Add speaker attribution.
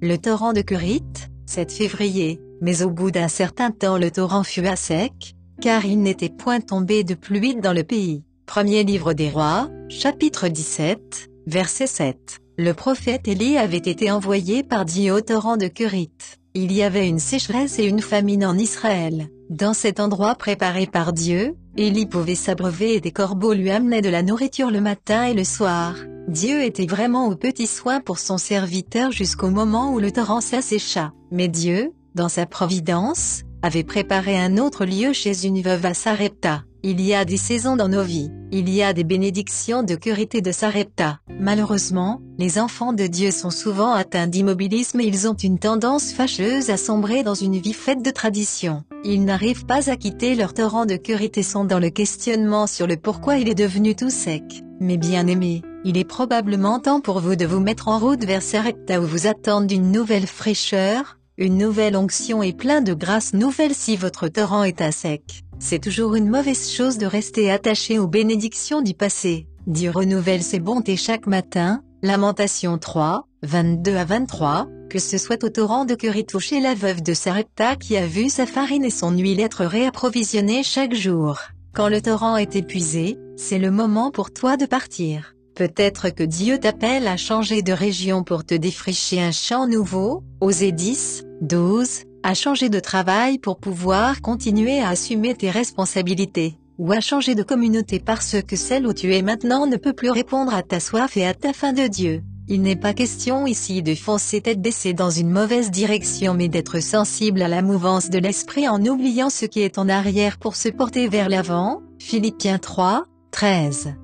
Speaker 1: le torrent de Kurit, 7 février, mais au bout d'un certain temps le torrent fut à sec, car il n'était point tombé de pluie dans le pays. Premier livre des rois, chapitre 17, verset 7. Le prophète Élie avait été envoyé par Dieu au torrent de Kurit. Il y avait une sécheresse et une famine en Israël. Dans cet endroit préparé par Dieu, Élie pouvait s'abreuver et des corbeaux lui amenaient de la nourriture le matin et le soir. Dieu était vraiment au petit soin pour son serviteur jusqu'au moment où le torrent s'assécha. Mais Dieu, dans sa providence, avait préparé un autre lieu chez une veuve à Sarepta. Il y a des saisons dans nos vies, il y a des bénédictions de curité de Sarepta. Malheureusement, les enfants de Dieu sont souvent atteints d'immobilisme et ils ont une tendance fâcheuse à sombrer dans une vie faite de traditions. Ils n'arrivent pas à quitter leur torrent de curité sont dans le questionnement sur le pourquoi il est devenu tout sec. Mais bien aimé, il est probablement temps pour vous de vous mettre en route vers Sarepta où vous attendent une nouvelle fraîcheur, une nouvelle onction et plein de grâce nouvelle si votre torrent est à sec. C'est toujours une mauvaise chose de rester attaché aux bénédictions du passé. Dieu renouvelle ses bontés chaque matin. Lamentation 3, 22 à 23, que ce soit au torrent de Curie chez la veuve de Sarepta qui a vu sa farine et son huile être réapprovisionnées chaque jour. Quand le torrent est épuisé, c'est le moment pour toi de partir. Peut-être que Dieu t'appelle à changer de région pour te défricher un champ nouveau, Osée 10, 12, à changer de travail pour pouvoir continuer à assumer tes responsabilités, ou à changer de communauté parce que celle où tu es maintenant ne peut plus répondre à ta soif et à ta faim de Dieu. Il n'est pas question ici de foncer tête baissée dans une mauvaise direction mais d'être sensible à la mouvance de l'esprit en oubliant ce qui est en arrière pour se porter vers l'avant. Philippiens 3, 13